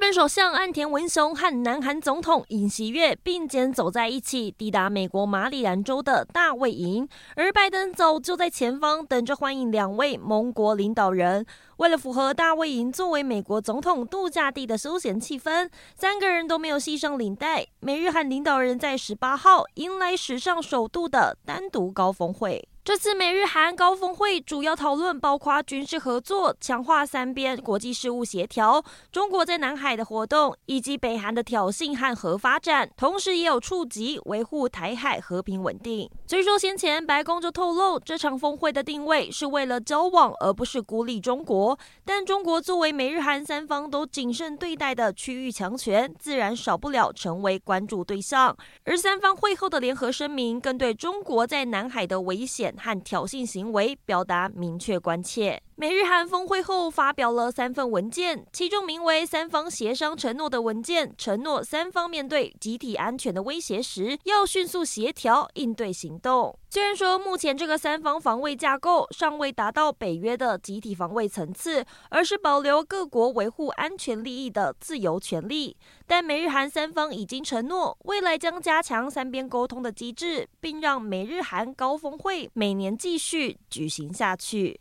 日本首相岸田文雄和南韩总统尹锡悦并肩走在一起，抵达美国马里兰州的大卫营，而拜登早就在前方等着欢迎两位盟国领导人。为了符合大卫营作为美国总统度假地的休闲气氛，三个人都没有系上领带。美日韩领导人在十八号迎来史上首度的单独高峰会。这次美日韩高峰会主要讨论包括军事合作、强化三边国际事务协调、中国在南海的活动，以及北韩的挑衅和核发展，同时也有触及维护台海和平稳定。虽说先前白宫就透露，这场峰会的定位是为了交往，而不是孤立中国。但中国作为美日韩三方都谨慎对待的区域强权，自然少不了成为关注对象。而三方会后的联合声明，更对中国在南海的危险和挑衅行为表达明确关切。美日韩峰会后发表了三份文件，其中名为“三方协商承诺”的文件，承诺三方面对集体安全的威胁时，要迅速协调应对行动。虽然说目前这个三方防卫架构尚未达到北约的集体防卫层次，而是保留各国维护安全利益的自由权利，但美日韩三方已经承诺，未来将加强三边沟通的机制，并让美日韩高峰会每年继续举行下去。